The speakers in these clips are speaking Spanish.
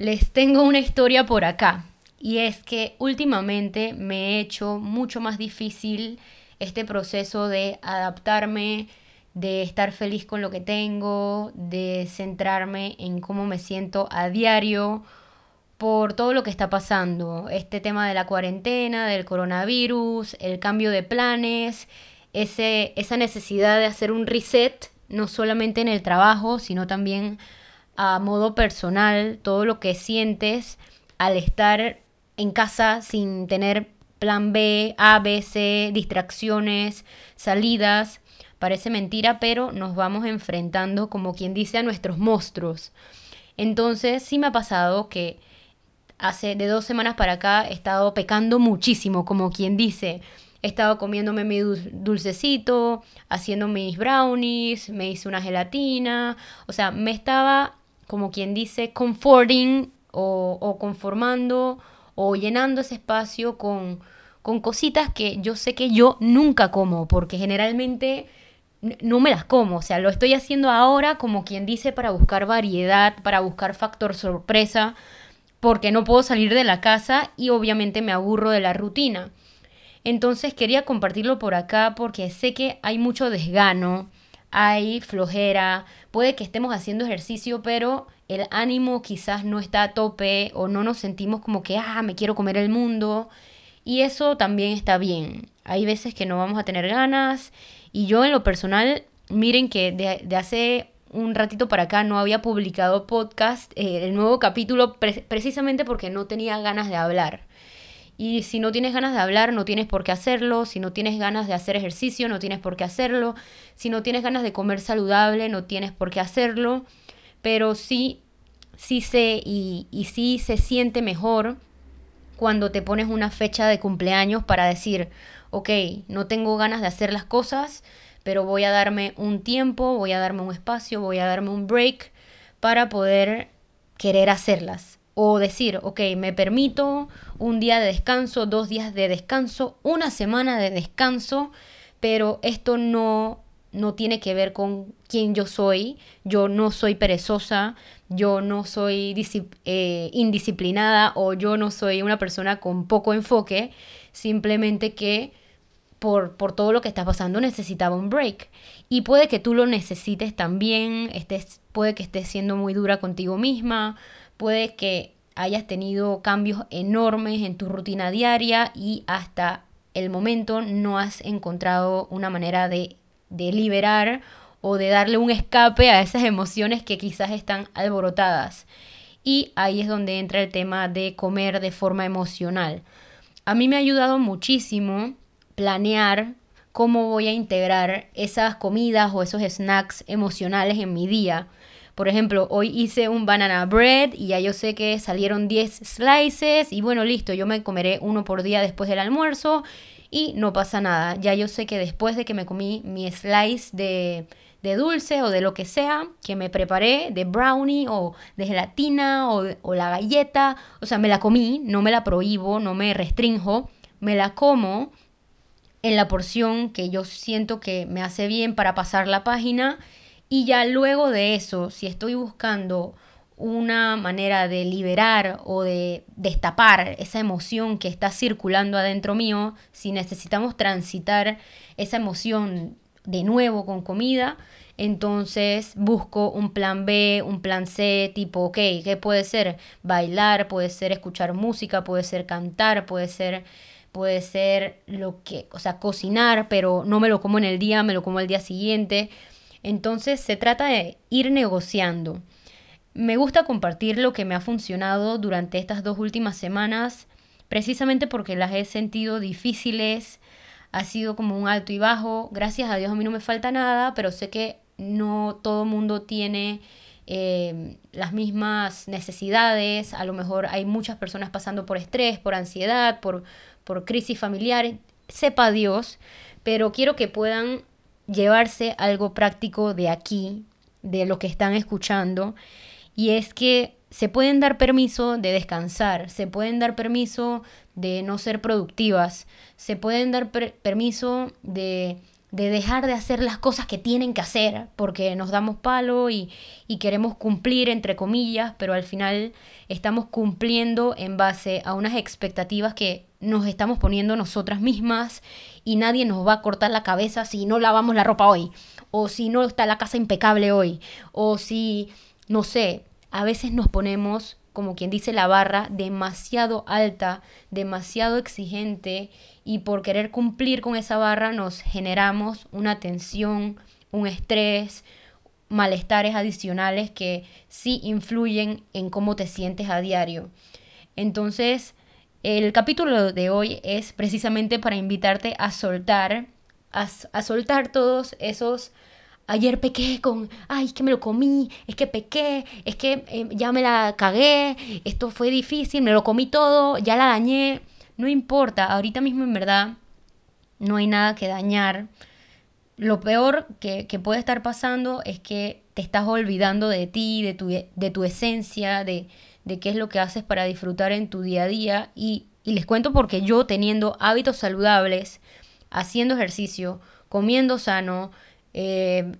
les tengo una historia por acá. Y es que últimamente me he hecho mucho más difícil este proceso de adaptarme, de estar feliz con lo que tengo, de centrarme en cómo me siento a diario por todo lo que está pasando. Este tema de la cuarentena, del coronavirus, el cambio de planes, ese, esa necesidad de hacer un reset, no solamente en el trabajo, sino también a modo personal, todo lo que sientes al estar en casa sin tener plan B, A, B, C, distracciones, salidas. Parece mentira, pero nos vamos enfrentando, como quien dice, a nuestros monstruos. Entonces sí me ha pasado que hace de dos semanas para acá he estado pecando muchísimo, como quien dice. He estado comiéndome mi dulcecito, haciendo mis brownies, me hice una gelatina. O sea, me estaba, como quien dice, comforting o, o conformando o llenando ese espacio con, con cositas que yo sé que yo nunca como, porque generalmente no me las como, o sea, lo estoy haciendo ahora como quien dice para buscar variedad, para buscar factor sorpresa, porque no puedo salir de la casa y obviamente me aburro de la rutina. Entonces quería compartirlo por acá porque sé que hay mucho desgano, hay flojera, puede que estemos haciendo ejercicio, pero el ánimo quizás no está a tope o no nos sentimos como que, ah, me quiero comer el mundo. Y eso también está bien. Hay veces que no vamos a tener ganas. Y yo en lo personal, miren que de, hace un ratito para acá no había publicado podcast, eh, el nuevo capítulo, precisamente porque no tenía ganas de hablar. Y si no tienes ganas de hablar, no tienes por qué hacerlo. Si no tienes ganas de hacer ejercicio, no tienes por qué hacerlo. Si no tienes ganas de comer saludable, no tienes por qué hacerlo. Pero sí, sí sé y, y sí se siente mejor cuando te pones una fecha de cumpleaños para decir, ok, no tengo ganas de hacer las cosas, pero voy a darme un tiempo, voy a darme un espacio, voy a darme un break para poder querer hacerlas. O decir, ok, me permito un día de descanso, dos días de descanso, una semana de descanso, pero esto no no tiene que ver con quién yo soy. Yo no soy perezosa, yo no soy eh, indisciplinada o yo no soy una persona con poco enfoque. Simplemente que por, por, todo lo que está pasando necesitaba un break. Y puede que tú lo necesites también, estés, puede que estés siendo muy dura contigo misma, puede que hayas tenido cambios enormes en tu rutina diaria y hasta el momento no has encontrado una manera de de liberar o de darle un escape a esas emociones que quizás están alborotadas. Y ahí es donde entra el tema de comer de forma emocional. A mí me ha ayudado muchísimo planear cómo voy a integrar esas comidas o esos snacks emocionales en mi día. Por ejemplo, hoy hice un banana bread y ya yo sé que salieron 10 slices y bueno, listo, yo me comeré uno por día después del almuerzo y no pasa nada. Ya yo sé que después de que me comí mi slice de, de dulce o de lo que sea que me preparé, de brownie o de gelatina o, o la galleta, o sea, me la comí, no me la prohíbo, no me restrinjo, me la como en la porción que yo siento que me hace bien para pasar la página y ya luego de eso, si estoy buscando una manera de liberar o de destapar esa emoción que está circulando adentro mío, si necesitamos transitar esa emoción de nuevo con comida, entonces busco un plan B, un plan C, tipo, ok, ¿qué puede ser? Bailar, puede ser escuchar música, puede ser cantar, puede ser puede ser lo que, o sea, cocinar, pero no me lo como en el día, me lo como el día siguiente. Entonces se trata de ir negociando. Me gusta compartir lo que me ha funcionado durante estas dos últimas semanas, precisamente porque las he sentido difíciles, ha sido como un alto y bajo. Gracias a Dios a mí no me falta nada, pero sé que no todo mundo tiene eh, las mismas necesidades. A lo mejor hay muchas personas pasando por estrés, por ansiedad, por, por crisis familiar. Sepa Dios, pero quiero que puedan llevarse algo práctico de aquí, de lo que están escuchando y es que se pueden dar permiso de descansar, se pueden dar permiso de no ser productivas, se pueden dar permiso de de dejar de hacer las cosas que tienen que hacer porque nos damos palo y, y, queremos cumplir entre comillas, pero al final estamos cumpliendo en base a unas expectativas que nos estamos poniendo nosotras mismas y nadie nos va a cortar la cabeza si no lavamos la ropa hoy o si no está la casa impecable hoy o si, no sé, a veces nos ponemos como quien dice la barra, demasiado alta, demasiado exigente y por querer cumplir con esa barra nos generamos una tensión, un estrés, malestares adicionales que sí influyen en cómo te sientes a diario. Entonces, el capítulo de hoy es precisamente para invitarte a soltar, a, a soltar todos esos ayer pequé con, ay, es que me lo comí, es que pequé, es que eh, ya me la cagué, esto fue difícil, me lo comí todo, ya la dañé. No importa, ahorita mismo en verdad no hay nada que dañar. Lo peor que, puede estar pasando es que te estás olvidando de ti, de tu, de tu esencia, de, de qué es lo que haces para disfrutar en tu día a día. Y, y les cuento porque yo teniendo hábitos saludables, haciendo ejercicio, comiendo sano, eh,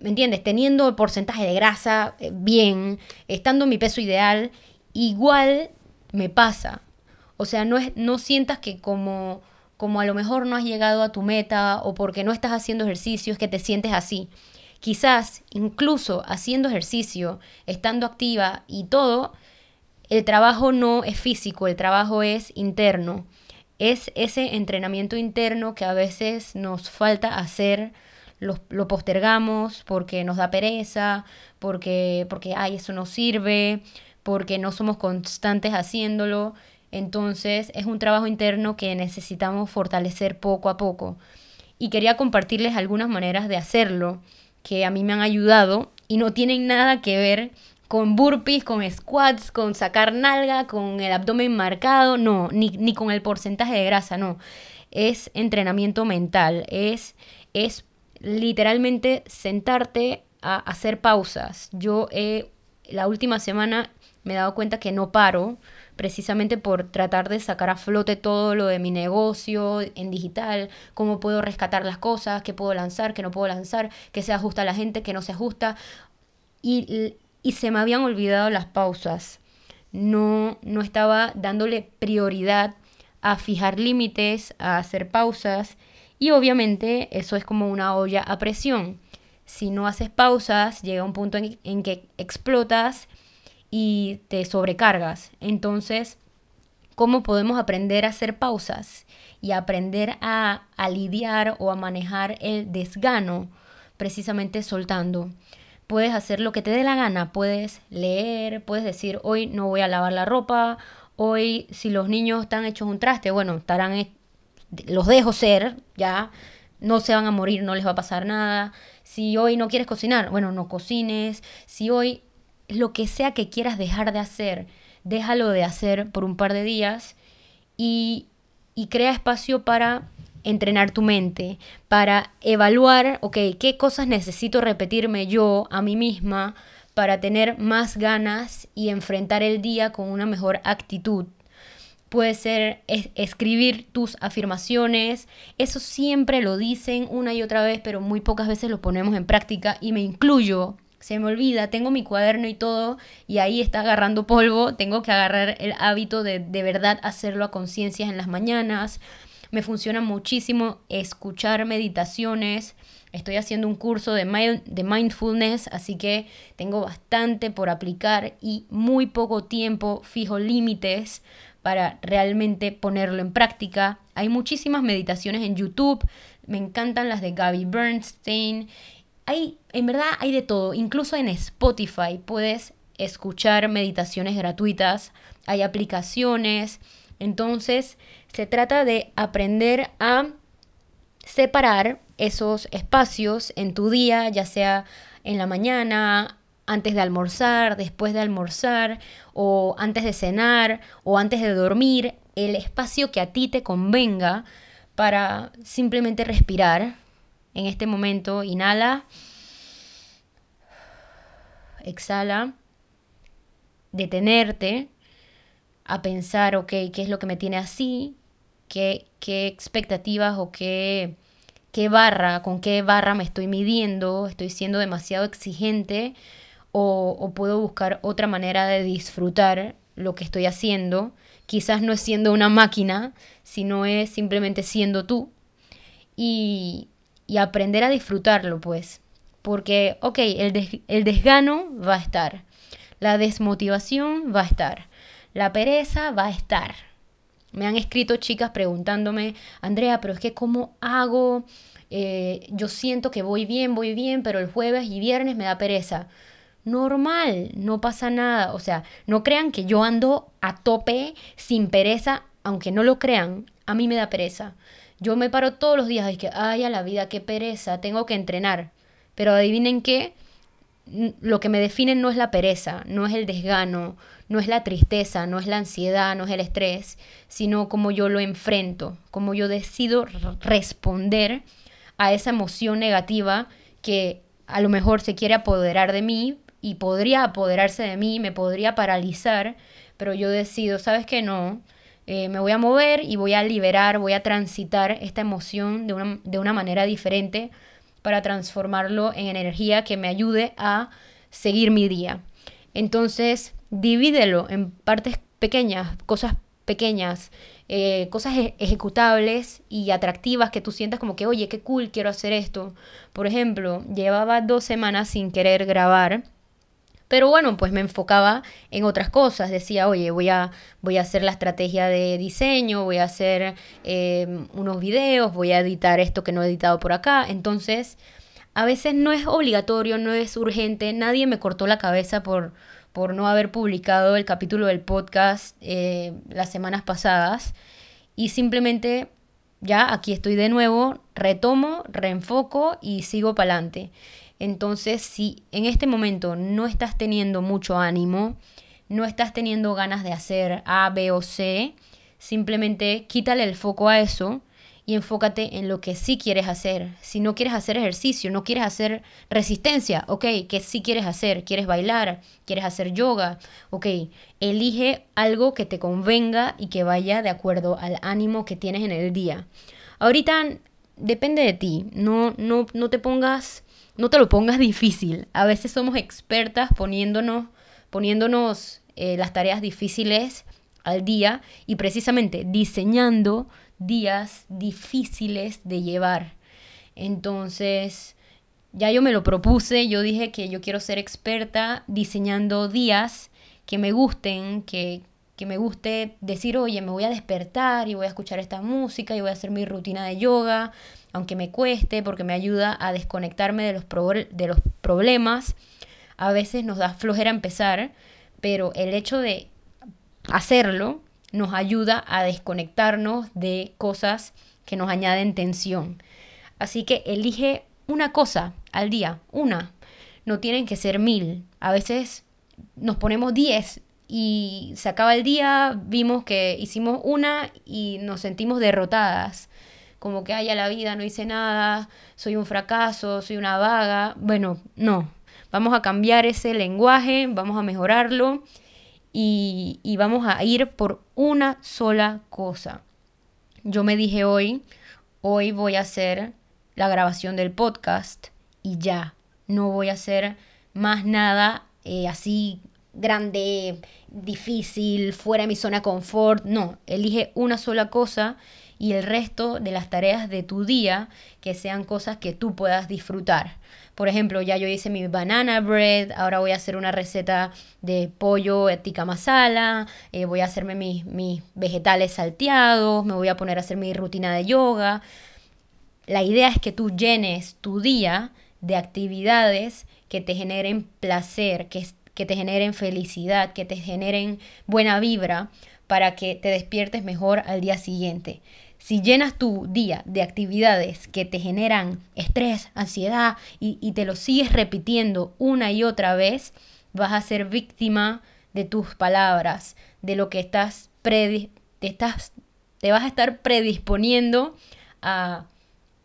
¿me entiendes? Teniendo el porcentaje de grasa eh, bien, estando en mi peso ideal, igual me pasa. O sea, no, es, no sientas que como, como a lo mejor no has llegado a tu meta o porque no estás haciendo ejercicio es que te sientes así. Quizás incluso haciendo ejercicio, estando activa y todo, el trabajo no es físico, el trabajo es interno. Es ese entrenamiento interno que a veces nos falta hacer lo, postergamos porque nos da pereza, porque, porque, ay, eso no sirve, porque no somos constantes haciéndolo. Entonces es un trabajo interno que necesitamos fortalecer poco a poco. Y quería compartirles algunas maneras de hacerlo que a mí me han ayudado y no tienen nada que ver con burpees, con squats, con sacar nalga, con el abdomen marcado, no, ni, ni con el porcentaje de grasa, no. Es entrenamiento mental, es, es literalmente sentarte a hacer pausas. Yo la última semana me he dado cuenta que no paro precisamente por tratar de sacar a flote todo lo de mi negocio en digital, cómo puedo rescatar las cosas, qué puedo lanzar, qué no puedo lanzar, qué se ajusta a la gente, qué no se ajusta. Y, y se me habían olvidado las pausas. No, no estaba dándole prioridad a fijar límites, a hacer pausas y obviamente eso es como una olla a presión. Si no haces pausas, llega un punto en, que explotas y te sobrecargas. Entonces, ¿cómo podemos aprender a hacer pausas y aprender a, a lidiar o a manejar el desgano? Precisamente soltando puedes hacer lo que te dé la gana, puedes leer, puedes decir, hoy no voy a lavar la ropa, hoy si los niños están hechos un traste, bueno, estarán los dejo ser, ya, no se van a morir, no les va a pasar nada. Si hoy no quieres cocinar, bueno, no cocines. Si hoy lo que sea que quieras dejar de hacer, déjalo de hacer por un par de días y, y crea espacio para entrenar tu mente, para evaluar, ok, qué cosas necesito repetirme yo a mí misma para tener más ganas y enfrentar el día con una mejor actitud puede ser escribir tus afirmaciones. Eso siempre lo dicen una y otra vez, pero muy pocas veces lo ponemos en práctica y me incluyo. Se me olvida, tengo mi cuaderno y todo y ahí está agarrando polvo. Tengo que agarrar el hábito de de verdad hacerlo a conciencia en las mañanas. Me funciona muchísimo escuchar meditaciones. Estoy haciendo un curso de, de mindfulness, así que tengo bastante por aplicar y muy poco tiempo, fijo límites para realmente ponerlo en práctica. Hay muchísimas meditaciones en YouTube, me encantan las de Gaby Bernstein. Hay, en verdad hay de todo, incluso en Spotify puedes escuchar meditaciones gratuitas, hay aplicaciones. Entonces, se trata de aprender a separar esos espacios en tu día, ya sea en la mañana, antes de almorzar, después de almorzar, o antes de cenar, o antes de dormir, el espacio que a ti te convenga para simplemente respirar. En este momento, inhala, exhala, detenerte a pensar, ok, ¿qué es lo que me tiene así? ¿Qué, qué expectativas o qué, qué barra, con qué barra me estoy midiendo, estoy siendo demasiado exigente o, puedo buscar otra manera de disfrutar lo que estoy haciendo. Quizás no es siendo una máquina, sino es simplemente siendo tú. Y, y aprender a disfrutarlo, pues. Porque, ok, el, el desgano va a estar, la desmotivación va a estar, la pereza va a estar. Me han escrito chicas preguntándome, Andrea, pero es que ¿cómo hago? Eh, yo siento que voy bien, voy bien, pero el jueves y viernes me da pereza. Normal, no pasa nada. O sea, no crean que yo ando a tope, sin pereza, aunque no lo crean, a mí me da pereza. Yo me paro todos los días y que, ay, a la vida, qué pereza, tengo que entrenar. Pero adivinen qué, lo que me define no es la pereza, no es el desgano, no es la tristeza, no es la ansiedad, no es el estrés, sino cómo yo lo enfrento, cómo yo decido responder a esa emoción negativa que a lo mejor se quiere apoderar de mí y podría apoderarse de mí, me podría paralizar, pero yo decido, ¿sabes qué? No, eh, me voy a mover y voy a liberar, voy a transitar esta emoción de una, de una manera diferente para transformarlo en energía que me ayude a seguir mi día. Entonces, divídelo en partes pequeñas, cosas pequeñas, eh, cosas e-, ejecutables y atractivas que tú sientas como que, oye, qué cool, quiero hacer esto. Por ejemplo, llevaba dos semanas sin querer grabar pero bueno, pues me enfocaba en otras cosas. Decía, oye, voy a, voy a hacer la estrategia de diseño, voy a hacer eh, unos videos, voy a editar esto que no he editado por acá. Entonces, a veces no es obligatorio, no es urgente. Nadie me cortó la cabeza por, por no haber publicado el capítulo del podcast eh, las semanas pasadas. Y simplemente ya aquí estoy de nuevo, retomo, reenfoco y sigo para adelante. Entonces, si en este momento no estás teniendo mucho ánimo, no estás teniendo ganas de hacer A, B o C, simplemente quítale el foco a eso y enfócate en lo que sí quieres hacer. Si no quieres hacer ejercicio, no quieres hacer resistencia, ok, ¿qué sí quieres hacer? ¿Quieres bailar? ¿Quieres hacer yoga? Ok, elige algo que te convenga y que vaya de acuerdo al ánimo que tienes en el día. Ahorita depende de ti, no, no, no te pongas no te lo pongas difícil. A veces somos expertas poniéndonos, poniéndonos eh, las tareas difíciles al día y precisamente diseñando días difíciles de llevar. Entonces, ya yo me lo propuse, yo dije que yo quiero ser experta diseñando días que me gusten, que, que me guste decir, oye, me voy a despertar y voy a escuchar esta música y voy a hacer mi rutina de yoga aunque me cueste, porque me ayuda a desconectarme de los, de los problemas. A veces nos da flojera empezar, pero el hecho de hacerlo nos ayuda a desconectarnos de cosas que nos añaden tensión. Así que elige una cosa al día, una. No tienen que ser mil. A veces nos ponemos diez y se acaba el día, vimos que hicimos una y nos sentimos derrotadas como que haya la vida, no hice nada, soy un fracaso, soy una vaga. Bueno, no. Vamos a cambiar ese lenguaje, vamos a mejorarlo y, y vamos a ir por una sola cosa. Yo me dije hoy, hoy voy a hacer la grabación del podcast y ya, no voy a hacer más nada eh, así grande, difícil, fuera de mi zona de confort. No, elige una sola cosa y el resto de las tareas de tu día que sean cosas que tú puedas disfrutar. Por ejemplo, ya yo hice mi banana bread, ahora voy a hacer una receta de pollo tikka masala, eh, voy a hacerme mis, mis vegetales salteados, me voy a poner a hacer mi rutina de yoga. La idea es que tú llenes tu día de actividades que te generen placer, que, que te generen felicidad, que te generen buena vibra para que te despiertes mejor al día siguiente. Si llenas tu día de actividades que te generan estrés, ansiedad y, te lo sigues repitiendo una y otra vez, vas a ser víctima de tus palabras, de lo que estás, te, estás te vas a estar predisponiendo a,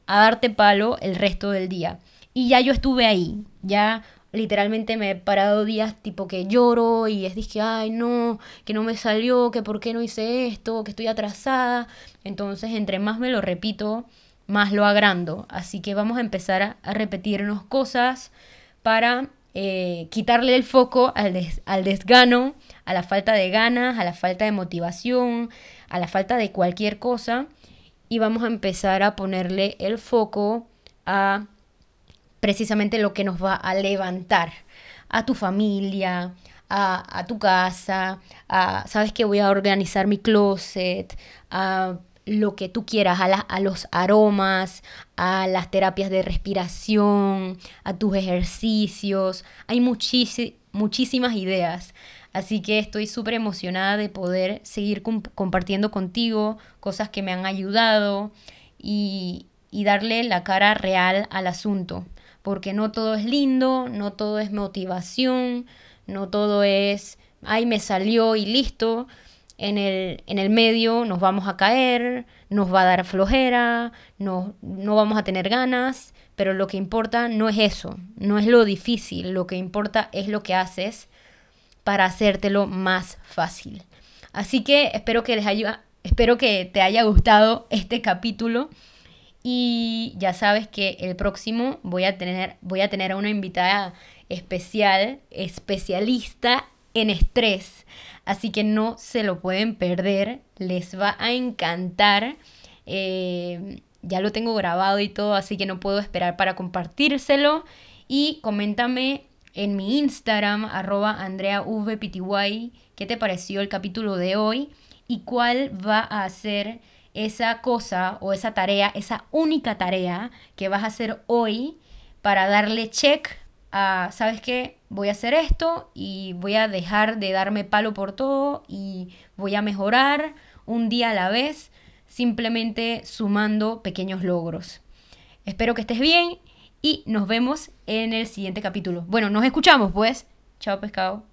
a darte palo el resto del día. Y ya yo estuve ahí, ya literalmente me he parado días tipo que lloro y es dije, ay no, que no me salió, que por qué no hice esto, que estoy atrasada. Entonces, entre más me lo repito, más lo agrando. Así que vamos a empezar a, repetirnos cosas para eh, quitarle el foco al, al desgano, a la falta de ganas, a la falta de motivación, a la falta de cualquier cosa. Y vamos a empezar a ponerle el foco a precisamente lo que nos va a levantar, a tu familia, a, tu casa, a, sabes que voy a organizar mi closet, a lo que tú quieras, a, a los aromas, a las terapias de respiración, a tus ejercicios. Hay muchísimas ideas. Así que estoy súper emocionada de poder seguir compartiendo contigo cosas que me han ayudado y, y darle la cara real al asunto. Porque no todo es lindo, no todo es motivación, no todo es, ay, me salió y listo. En el, en el medio nos vamos a caer, nos va a dar flojera, no, no vamos a tener ganas, pero lo que importa no es eso, no es lo difícil, lo que importa es lo que haces para hacértelo más fácil. Así que espero que les haya, espero que te haya gustado este capítulo y ya sabes que el próximo voy a tener, voy a, tener a una invitada especial, especialista en estrés. Así que no se lo pueden perder, les va a encantar. Eh, ya lo tengo grabado y todo, así que no puedo esperar para compartírselo. Y coméntame en mi Instagram, arroba AndreaVPTY, qué te pareció el capítulo de hoy y cuál va a ser esa cosa o esa tarea, esa única tarea que vas a hacer hoy para darle check a, ¿sabes qué? Voy a hacer esto y voy a dejar de darme palo por todo y voy a mejorar un día a la vez, simplemente sumando pequeños logros. Espero que estés bien y nos vemos en el siguiente capítulo. Bueno, nos escuchamos pues. Chao pescado.